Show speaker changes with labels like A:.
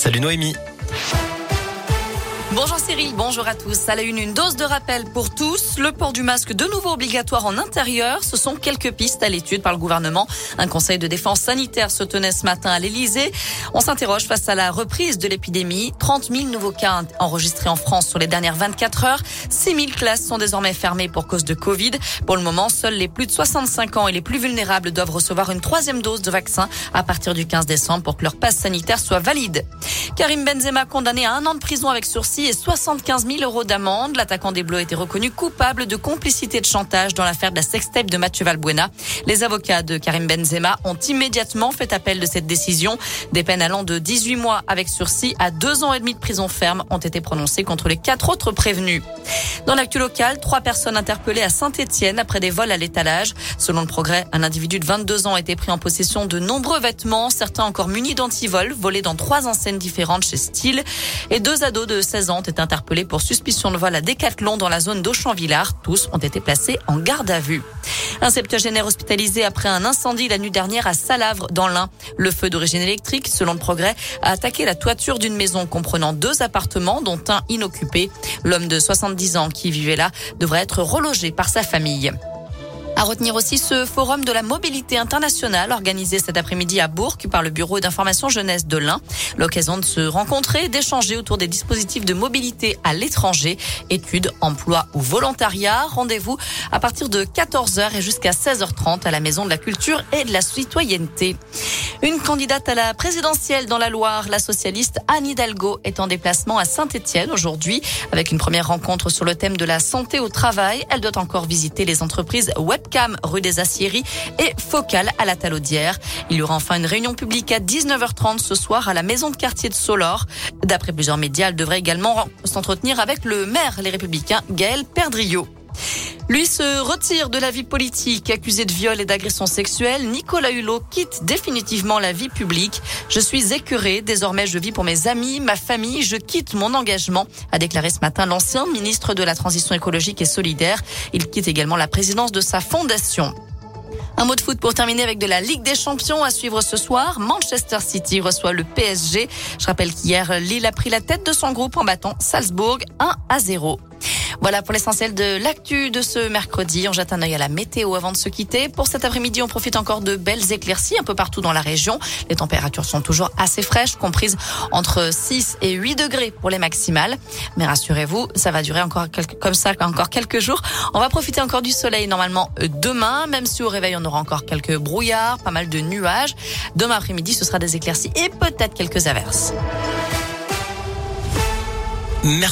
A: Salut Noémie.
B: Bonjour Cyril, bonjour à tous. À la une, une dose de rappel pour tous. Le port du masque de nouveau obligatoire en intérieur. Ce sont quelques pistes à l'étude par le gouvernement. Un conseil de défense sanitaire se tenait ce matin à l'Elysée. On s'interroge face à la reprise de l'épidémie. 30 000 nouveaux cas enregistrés en France sur les dernières 24 heures. 6 000 classes sont désormais fermées pour cause de Covid. Pour le moment, seuls les plus de 65 ans et les plus vulnérables doivent recevoir une troisième dose de vaccin à partir du 15 décembre pour que leur passe sanitaire soit valide. Karim Benzema condamné à un an de prison avec sursis et 75 000 euros d'amende. L'attaquant des Bleus a été reconnu coupable de complicité de chantage dans l'affaire de la sextape de Mathieu Valbuena. Les avocats de Karim Benzema ont immédiatement fait appel de cette décision. Des peines allant de 18 mois avec sursis à deux ans et demi de prison ferme ont été prononcées contre les quatre autres prévenus. Dans l'actu local, trois personnes interpellées à Saint-Etienne après des vols à l'étalage. Selon le progrès, un individu de 22 ans a été pris en possession de nombreux vêtements, certains encore munis d'antivols, volés dans trois enseignes différentes chez Style. Et deux ados de 16 ans ont été interpellés pour suspicion de vol à Décathlon dans la zone d'Auchamp-Villard. Tous ont été placés en garde à vue. Un septuagénaire hospitalisé après un incendie la nuit dernière à Salavre dans l'Ain. Le feu d'origine électrique, selon le progrès, a attaqué la toiture d'une maison comprenant deux appartements dont un inoccupé. L'homme de 70 ans qui vivait là devrait être relogé par sa famille. À retenir aussi ce forum de la mobilité internationale organisé cet après-midi à Bourg par le Bureau d'information jeunesse de l'Ain. L'occasion de se rencontrer, d'échanger autour des dispositifs de mobilité à l'étranger, études, emploi ou volontariat. Rendez-vous à partir de 14h et jusqu'à 16h30 à la Maison de la Culture et de la Citoyenneté. Une candidate à la présidentielle dans la Loire, la socialiste Anne Hidalgo, est en déplacement à Saint-Etienne aujourd'hui avec une première rencontre sur le thème de la santé au travail. Elle doit encore visiter les entreprises Webcam rue des Aciéries et Focal à la Talaudière. Il y aura enfin une réunion publique à 19h30 ce soir à la maison de quartier de Solor. D'après plusieurs médias, elle devrait également s'entretenir avec le maire Les Républicains, Gaël Perdriau. Lui se retire de la vie politique. Accusé de viol et d'agression sexuelle, Nicolas Hulot quitte définitivement la vie publique. Je suis écœuré. Désormais, je vis pour mes amis, ma famille. Je quitte mon engagement, a déclaré ce matin l'ancien ministre de la Transition écologique et solidaire. Il quitte également la présidence de sa fondation. Un mot de foot pour terminer avec de la Ligue des Champions à suivre ce soir. Manchester City reçoit le PSG. Je rappelle qu'hier, Lille a pris la tête de son groupe en battant Salzbourg 1 à 0. Voilà pour l'essentiel de l'actu de ce mercredi. On jette un œil à la météo avant de se quitter. Pour cet après-midi, on profite encore de belles éclaircies un peu partout dans la région. Les températures sont toujours assez fraîches, comprises entre 6 et 8 degrés pour les maximales. Mais rassurez-vous, ça va durer encore quelques, comme ça encore quelques jours. On va profiter encore du soleil normalement euh, demain, même si au réveil on aura encore quelques brouillards, pas mal de nuages. Demain après-midi, ce sera des éclaircies et peut-être quelques averses.
A: Merci.